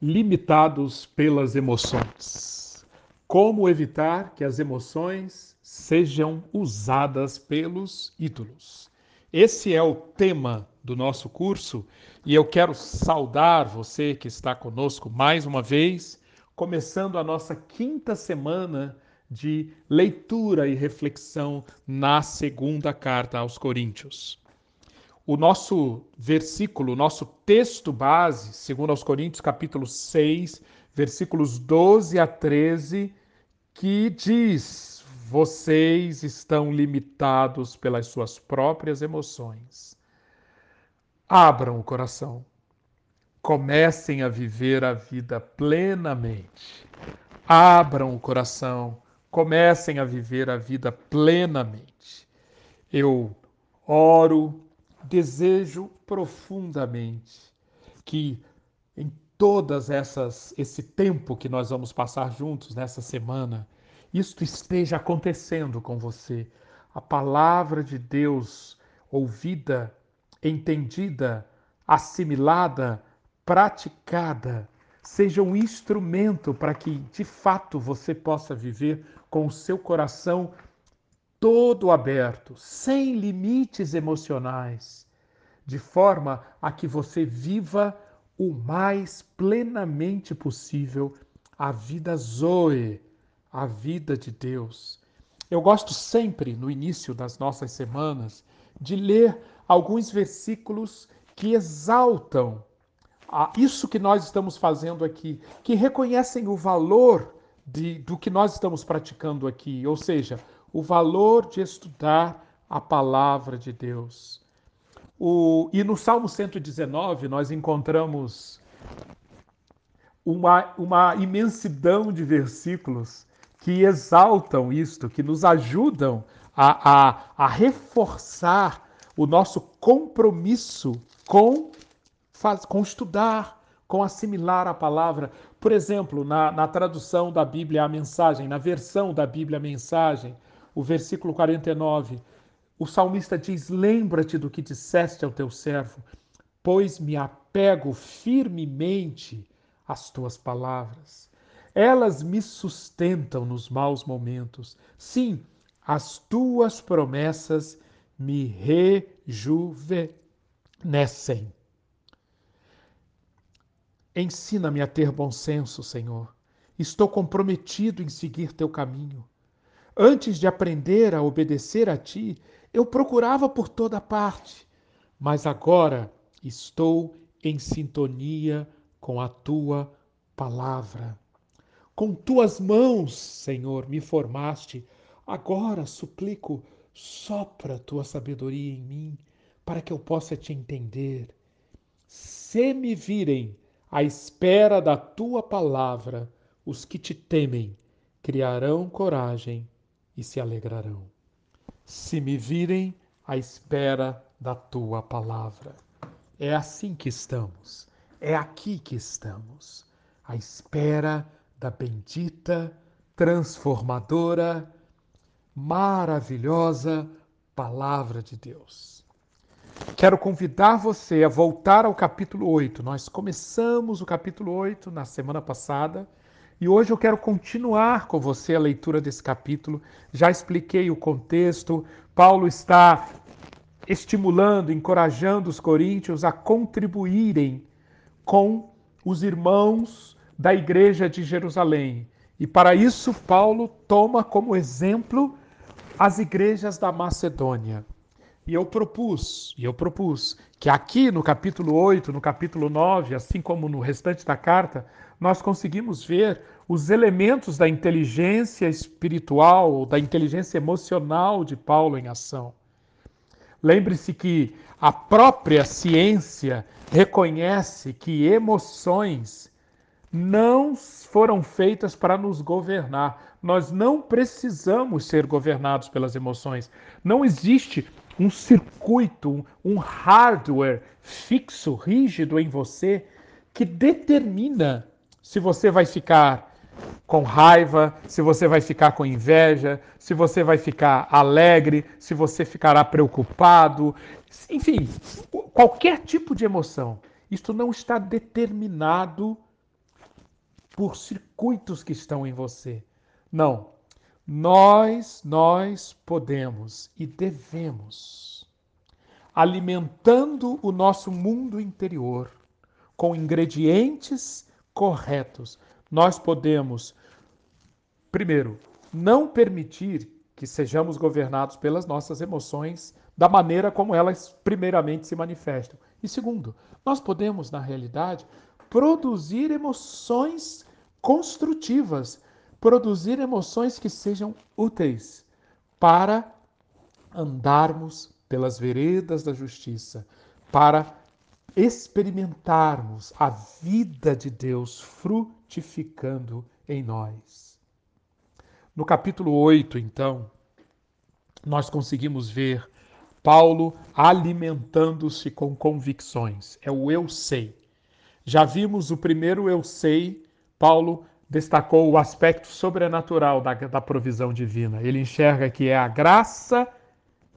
limitados pelas emoções. Como evitar que as emoções sejam usadas pelos ídolos? Esse é o tema do nosso curso e eu quero saudar você que está conosco mais uma vez, começando a nossa quinta semana de leitura e reflexão na segunda carta aos Coríntios o nosso versículo, o nosso texto base, segundo aos Coríntios, capítulo 6, versículos 12 a 13, que diz: Vocês estão limitados pelas suas próprias emoções. Abram o coração. Comecem a viver a vida plenamente. Abram o coração. Comecem a viver a vida plenamente. Eu oro desejo profundamente que em todas essas esse tempo que nós vamos passar juntos nessa semana, isto esteja acontecendo com você. A palavra de Deus ouvida, entendida, assimilada, praticada, seja um instrumento para que de fato você possa viver com o seu coração todo aberto, sem limites emocionais, de forma a que você viva o mais plenamente possível a vida Zoe, a vida de Deus. Eu gosto sempre, no início das nossas semanas, de ler alguns versículos que exaltam isso que nós estamos fazendo aqui, que reconhecem o valor de, do que nós estamos praticando aqui, ou seja, o valor de estudar a palavra de Deus. O, e no Salmo 119 nós encontramos uma, uma imensidão de versículos que exaltam isto, que nos ajudam a, a, a reforçar o nosso compromisso com, faz, com estudar, com assimilar a palavra. Por exemplo, na, na tradução da Bíblia a mensagem, na versão da Bíblia a mensagem, o versículo 49, o salmista diz: Lembra-te do que disseste ao teu servo, pois me apego firmemente às tuas palavras. Elas me sustentam nos maus momentos. Sim, as tuas promessas me rejuvenescem. Ensina-me a ter bom senso, Senhor. Estou comprometido em seguir teu caminho. Antes de aprender a obedecer a ti, eu procurava por toda parte, mas agora estou em sintonia com a tua palavra. Com tuas mãos, Senhor, me formaste. Agora suplico, sopra tua sabedoria em mim, para que eu possa te entender. Se me virem à espera da tua palavra, os que te temem criarão coragem e se alegrarão. Se me virem à espera da tua palavra. É assim que estamos, é aqui que estamos, à espera da bendita, transformadora, maravilhosa palavra de Deus. Quero convidar você a voltar ao capítulo 8. Nós começamos o capítulo 8 na semana passada e hoje eu quero continuar com você a leitura desse capítulo. Já expliquei o contexto. Paulo está estimulando, encorajando os coríntios a contribuírem com os irmãos da igreja de Jerusalém. E para isso, Paulo toma como exemplo as igrejas da Macedônia. E eu propus, e eu propus que aqui no capítulo 8, no capítulo 9, assim como no restante da carta, nós conseguimos ver os elementos da inteligência espiritual, da inteligência emocional de Paulo em ação. Lembre-se que a própria ciência reconhece que emoções não foram feitas para nos governar. Nós não precisamos ser governados pelas emoções. Não existe um circuito, um hardware fixo, rígido em você que determina se você vai ficar com raiva, se você vai ficar com inveja, se você vai ficar alegre, se você ficará preocupado, enfim, qualquer tipo de emoção. Isto não está determinado por circuitos que estão em você. Não. Nós, nós podemos e devemos, alimentando o nosso mundo interior com ingredientes corretos, nós podemos, primeiro, não permitir que sejamos governados pelas nossas emoções da maneira como elas primeiramente se manifestam. E segundo, nós podemos, na realidade, produzir emoções construtivas, produzir emoções que sejam úteis para andarmos pelas veredas da justiça, para experimentarmos a vida de Deus frutificando em nós. No capítulo 8, então, nós conseguimos ver Paulo alimentando-se com convicções. É o eu sei. Já vimos o primeiro eu sei, Paulo destacou o aspecto sobrenatural da, da provisão divina. Ele enxerga que é a graça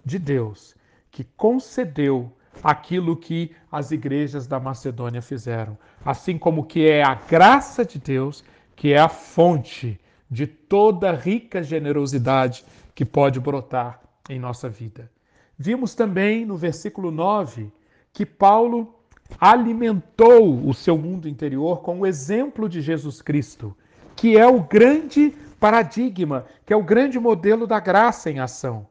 de Deus que concedeu aquilo que as igrejas da Macedônia fizeram, assim como que é a graça de Deus que é a fonte de toda rica generosidade que pode brotar em nossa vida. Vimos também no versículo 9 que Paulo alimentou o seu mundo interior com o exemplo de Jesus Cristo, que é o grande paradigma, que é o grande modelo da graça em ação.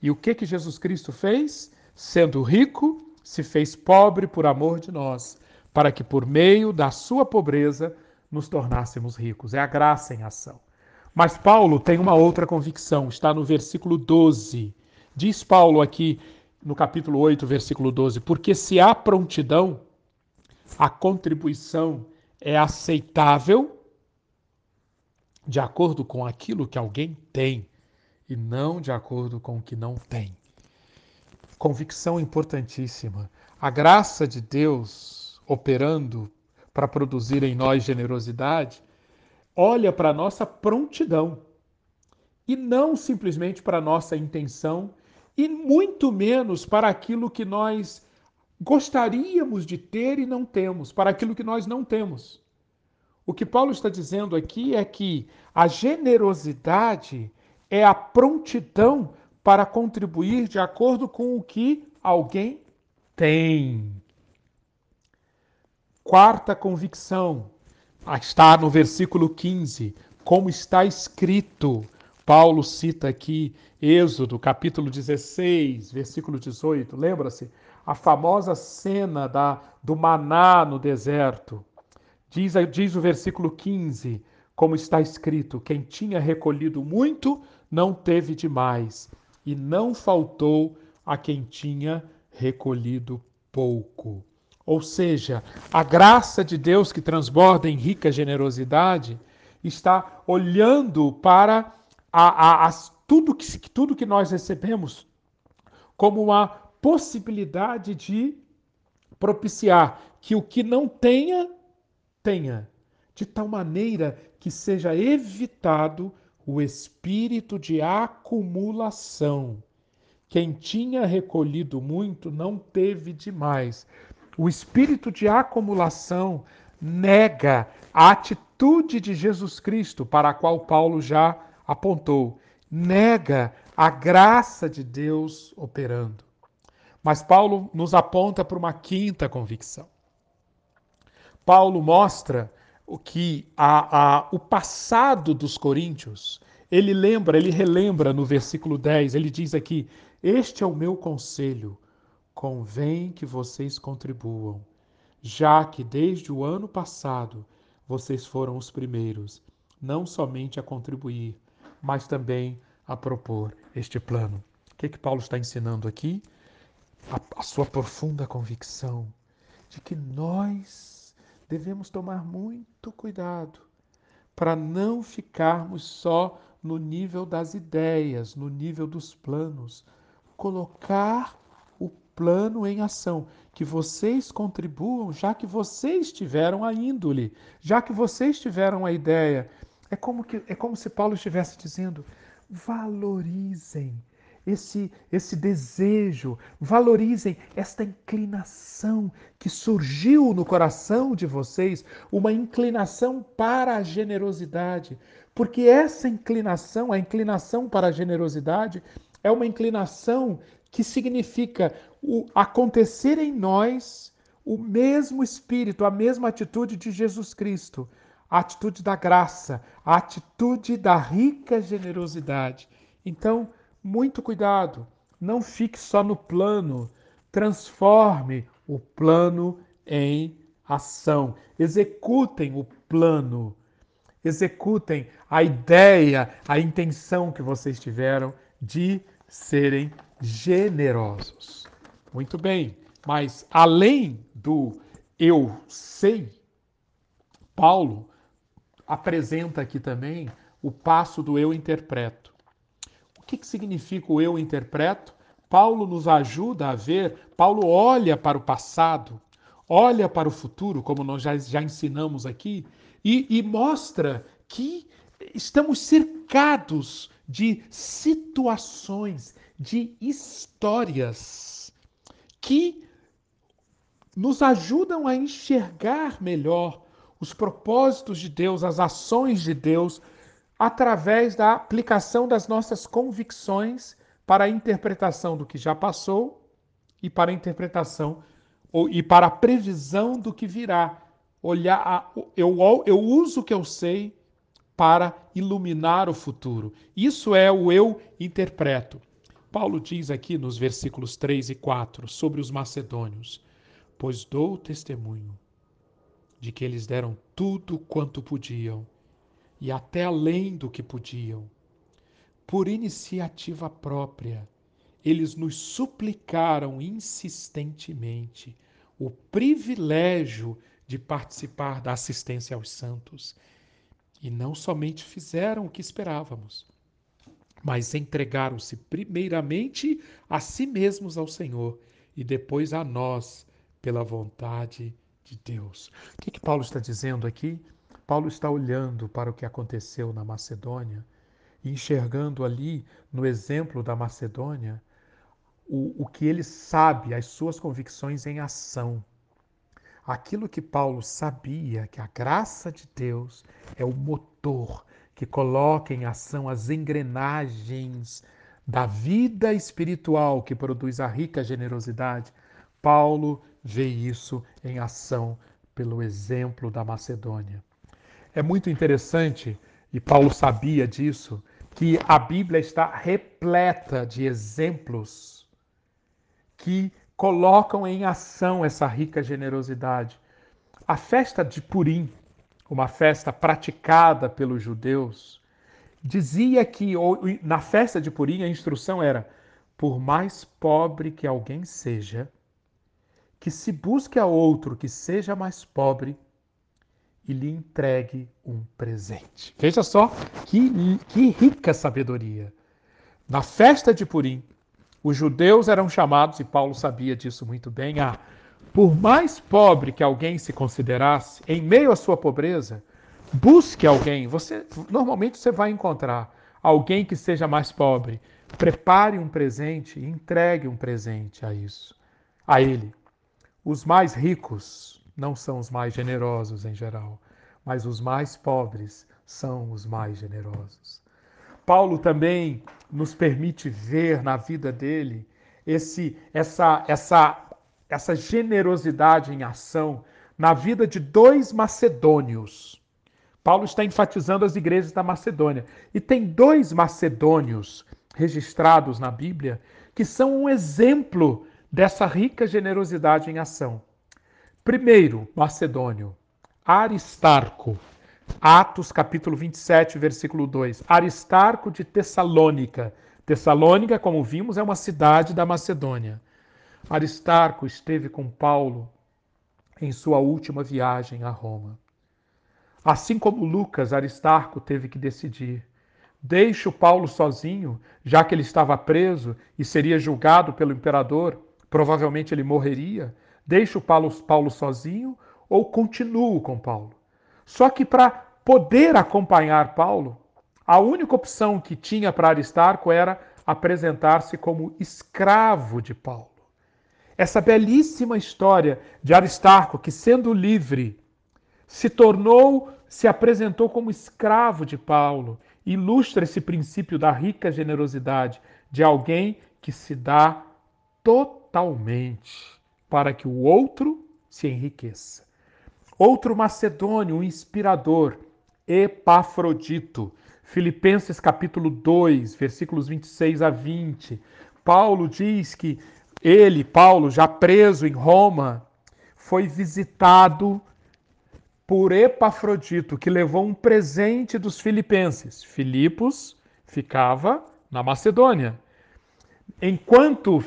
E o que que Jesus Cristo fez? Sendo rico, se fez pobre por amor de nós, para que por meio da sua pobreza nos tornássemos ricos. É a graça em ação. Mas Paulo tem uma outra convicção, está no versículo 12 Diz Paulo aqui no capítulo 8, versículo 12: Porque se há prontidão, a contribuição é aceitável de acordo com aquilo que alguém tem e não de acordo com o que não tem. Convicção importantíssima. A graça de Deus operando para produzir em nós generosidade, olha para a nossa prontidão e não simplesmente para a nossa intenção e muito menos para aquilo que nós gostaríamos de ter e não temos, para aquilo que nós não temos. O que Paulo está dizendo aqui é que a generosidade é a prontidão para contribuir de acordo com o que alguém tem. Quarta convicção está no versículo 15, como está escrito. Paulo cita aqui Êxodo, capítulo 16, versículo 18. Lembra-se? A famosa cena da, do maná no deserto. Diz, diz o versículo 15, como está escrito: Quem tinha recolhido muito, não teve demais, e não faltou a quem tinha recolhido pouco. Ou seja, a graça de Deus que transborda em rica generosidade está olhando para a, a, as, tudo, que, tudo que nós recebemos como uma possibilidade de propiciar que o que não tenha, tenha, de tal maneira que seja evitado o espírito de acumulação. Quem tinha recolhido muito não teve demais. O espírito de acumulação nega a atitude de Jesus Cristo, para a qual Paulo já apontou, nega a graça de Deus operando. Mas Paulo nos aponta para uma quinta convicção. Paulo mostra o que a, a, o passado dos coríntios, ele lembra, ele relembra no versículo 10, ele diz aqui: Este é o meu conselho, convém que vocês contribuam, já que desde o ano passado vocês foram os primeiros, não somente a contribuir, mas também a propor este plano. O que, é que Paulo está ensinando aqui? A, a sua profunda convicção de que nós devemos tomar muito cuidado para não ficarmos só no nível das ideias, no nível dos planos. Colocar o plano em ação, que vocês contribuam, já que vocês tiveram a índole, já que vocês tiveram a ideia, é como, que, é como se Paulo estivesse dizendo: valorizem, esse, esse desejo, valorizem esta inclinação que surgiu no coração de vocês, uma inclinação para a generosidade. Porque essa inclinação, a inclinação para a generosidade, é uma inclinação que significa o acontecer em nós o mesmo espírito, a mesma atitude de Jesus Cristo, a atitude da graça, a atitude da rica generosidade. Então, muito cuidado, não fique só no plano, transforme o plano em ação. Executem o plano, executem a ideia, a intenção que vocês tiveram de serem generosos. Muito bem, mas além do eu sei, Paulo apresenta aqui também o passo do eu interpreto. O que, que significa o eu interpreto? Paulo nos ajuda a ver, Paulo olha para o passado, olha para o futuro, como nós já, já ensinamos aqui, e, e mostra que estamos cercados de situações, de histórias que nos ajudam a enxergar melhor os propósitos de Deus, as ações de Deus através da aplicação das nossas convicções para a interpretação do que já passou e para a interpretação ou, e para a previsão do que virá. Olhar, a, eu, eu uso o que eu sei para iluminar o futuro. Isso é o eu interpreto. Paulo diz aqui nos versículos 3 e 4 sobre os macedônios: Pois dou testemunho de que eles deram tudo quanto podiam e até além do que podiam. Por iniciativa própria, eles nos suplicaram insistentemente o privilégio de participar da assistência aos santos. E não somente fizeram o que esperávamos, mas entregaram-se primeiramente a si mesmos ao Senhor e depois a nós pela vontade de Deus. O que, que Paulo está dizendo aqui? Paulo está olhando para o que aconteceu na Macedônia enxergando ali, no exemplo da Macedônia, o, o que ele sabe, as suas convicções em ação. Aquilo que Paulo sabia, que a graça de Deus é o motor que coloca em ação as engrenagens da vida espiritual que produz a rica generosidade. Paulo vê isso em ação pelo exemplo da Macedônia. É muito interessante, e Paulo sabia disso, que a Bíblia está repleta de exemplos que colocam em ação essa rica generosidade. A festa de Purim, uma festa praticada pelos judeus, dizia que na festa de Purim a instrução era: por mais pobre que alguém seja, que se busque a outro que seja mais pobre e lhe entregue um presente. Veja só que, que rica sabedoria. Na festa de Purim, os judeus eram chamados, e Paulo sabia disso muito bem, a, por mais pobre que alguém se considerasse, em meio à sua pobreza, busque alguém. Você normalmente você vai encontrar alguém que seja mais pobre. Prepare um presente entregue um presente a isso, a ele. Os mais ricos não são os mais generosos em geral, mas os mais pobres são os mais generosos. Paulo também nos permite ver na vida dele esse, essa, essa, essa generosidade em ação na vida de dois macedônios. Paulo está enfatizando as igrejas da Macedônia. E tem dois macedônios registrados na Bíblia que são um exemplo dessa rica generosidade em ação. Primeiro, macedônio, Aristarco. Atos capítulo 27, versículo 2. Aristarco de Tessalônica. Tessalônica, como vimos, é uma cidade da Macedônia. Aristarco esteve com Paulo em sua última viagem a Roma. Assim como Lucas, Aristarco teve que decidir: deixo Paulo sozinho, já que ele estava preso e seria julgado pelo imperador, provavelmente ele morreria, deixo Paulo, Paulo sozinho ou continuo com Paulo. Só que para poder acompanhar Paulo, a única opção que tinha para Aristarco era apresentar-se como escravo de Paulo. Essa belíssima história de Aristarco, que sendo livre, se tornou, se apresentou como escravo de Paulo, ilustra esse princípio da rica generosidade de alguém que se dá totalmente para que o outro se enriqueça. Outro macedônio, um inspirador, Epafrodito. Filipenses capítulo 2, versículos 26 a 20. Paulo diz que ele, Paulo, já preso em Roma, foi visitado por Epafrodito, que levou um presente dos filipenses. Filipos ficava na Macedônia. Enquanto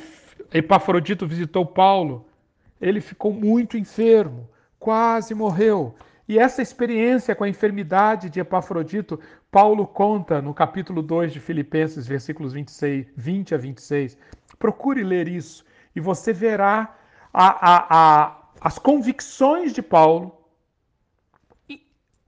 Epafrodito visitou Paulo, ele ficou muito enfermo, quase morreu. E essa experiência com a enfermidade de Epafrodito, Paulo conta no capítulo 2 de Filipenses, versículos 26, 20 a 26. Procure ler isso e você verá a, a, a, as convicções de Paulo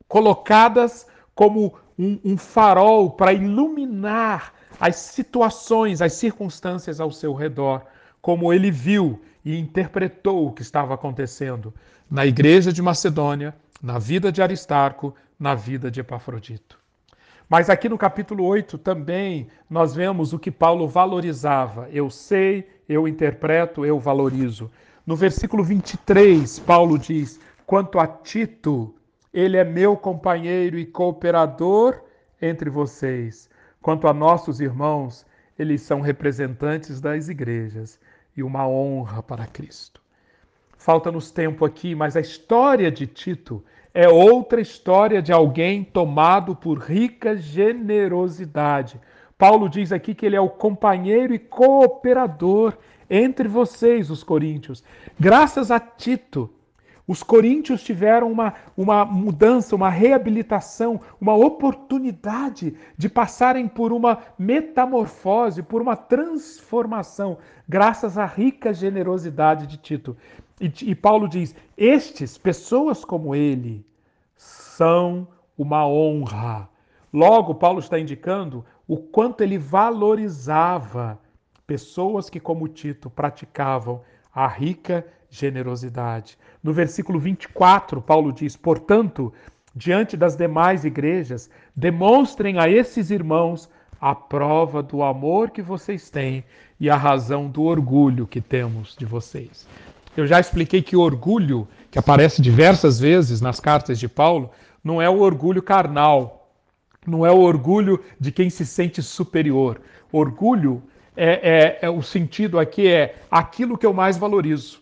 colocadas como um, um farol para iluminar as situações, as circunstâncias ao seu redor, como ele viu e interpretou o que estava acontecendo na igreja de Macedônia, na vida de Aristarco, na vida de Epafrodito. Mas aqui no capítulo 8 também nós vemos o que Paulo valorizava. Eu sei, eu interpreto, eu valorizo. No versículo 23, Paulo diz: Quanto a Tito, ele é meu companheiro e cooperador entre vocês. Quanto a nossos irmãos, eles são representantes das igrejas e uma honra para Cristo. Falta-nos tempo aqui, mas a história de Tito é outra história de alguém tomado por rica generosidade. Paulo diz aqui que ele é o companheiro e cooperador entre vocês, os coríntios. Graças a Tito, os coríntios tiveram uma, uma mudança, uma reabilitação, uma oportunidade de passarem por uma metamorfose, por uma transformação, graças à rica generosidade de Tito. E, e Paulo diz: estes, pessoas como ele, são uma honra. Logo, Paulo está indicando o quanto ele valorizava pessoas que, como Tito, praticavam a rica generosidade. No versículo 24, Paulo diz: Portanto, diante das demais igrejas, demonstrem a esses irmãos a prova do amor que vocês têm e a razão do orgulho que temos de vocês. Eu já expliquei que orgulho, que aparece diversas vezes nas cartas de Paulo, não é o orgulho carnal, não é o orgulho de quem se sente superior. Orgulho é, é, é o sentido aqui é aquilo que eu mais valorizo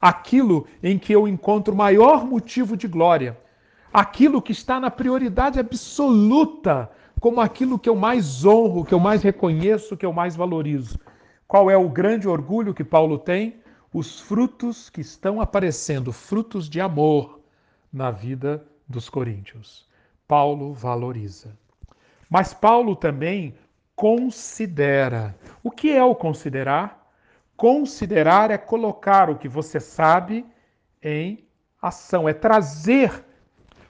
aquilo em que eu encontro maior motivo de glória, aquilo que está na prioridade absoluta, como aquilo que eu mais honro, que eu mais reconheço, que eu mais valorizo. Qual é o grande orgulho que Paulo tem? Os frutos que estão aparecendo, frutos de amor na vida dos coríntios. Paulo valoriza. Mas Paulo também considera. O que é o considerar? Considerar é colocar o que você sabe em ação, é trazer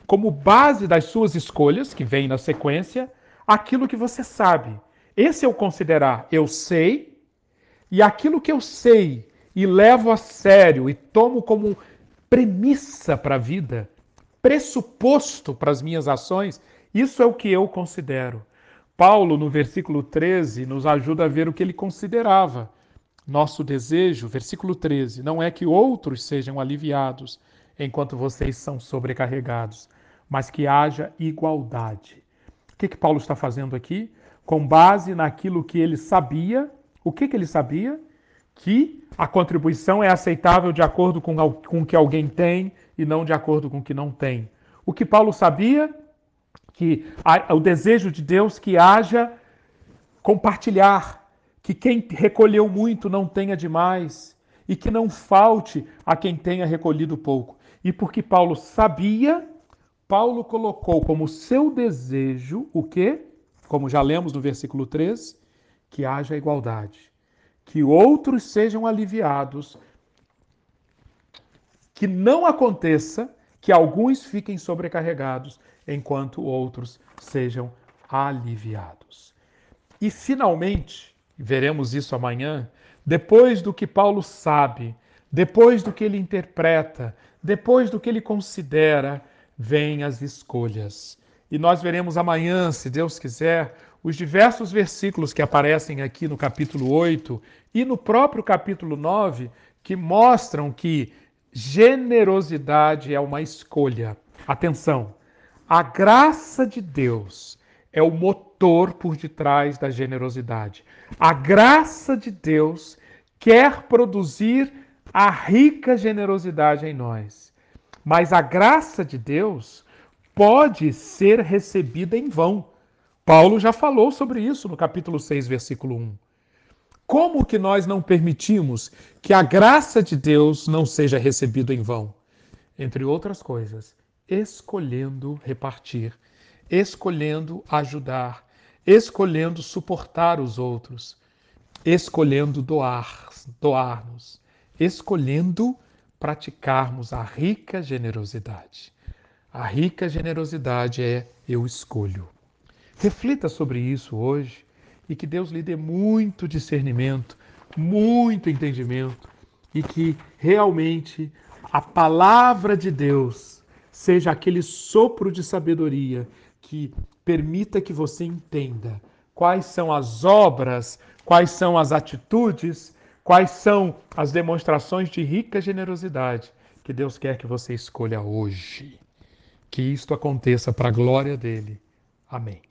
como base das suas escolhas, que vem na sequência, aquilo que você sabe. Esse é o considerar. Eu sei, e aquilo que eu sei e levo a sério e tomo como premissa para a vida, pressuposto para as minhas ações, isso é o que eu considero. Paulo, no versículo 13, nos ajuda a ver o que ele considerava. Nosso desejo, versículo 13, não é que outros sejam aliviados enquanto vocês são sobrecarregados, mas que haja igualdade. O que, que Paulo está fazendo aqui? Com base naquilo que ele sabia, o que, que ele sabia? Que a contribuição é aceitável de acordo com, com o que alguém tem e não de acordo com o que não tem. O que Paulo sabia? Que o desejo de Deus que haja compartilhar, que quem recolheu muito não tenha demais e que não falte a quem tenha recolhido pouco. E porque Paulo sabia, Paulo colocou como seu desejo o quê? Como já lemos no versículo 3, que haja igualdade, que outros sejam aliviados, que não aconteça que alguns fiquem sobrecarregados enquanto outros sejam aliviados. E finalmente, veremos isso amanhã, depois do que Paulo sabe, depois do que ele interpreta, depois do que ele considera, vêm as escolhas. E nós veremos amanhã, se Deus quiser, os diversos versículos que aparecem aqui no capítulo 8 e no próprio capítulo 9, que mostram que generosidade é uma escolha. Atenção, a graça de Deus é o motor por detrás da generosidade. A graça de Deus quer produzir a rica generosidade em nós. Mas a graça de Deus pode ser recebida em vão. Paulo já falou sobre isso no capítulo 6, versículo 1. Como que nós não permitimos que a graça de Deus não seja recebida em vão? Entre outras coisas, escolhendo repartir, escolhendo ajudar, escolhendo suportar os outros, escolhendo doar, doar-nos, escolhendo praticarmos a rica generosidade. A rica generosidade é eu escolho. Reflita sobre isso hoje e que Deus lhe dê muito discernimento, muito entendimento e que realmente a palavra de Deus seja aquele sopro de sabedoria que permita que você entenda quais são as obras, quais são as atitudes, quais são as demonstrações de rica generosidade que Deus quer que você escolha hoje. Que isto aconteça para a glória dele. Amém.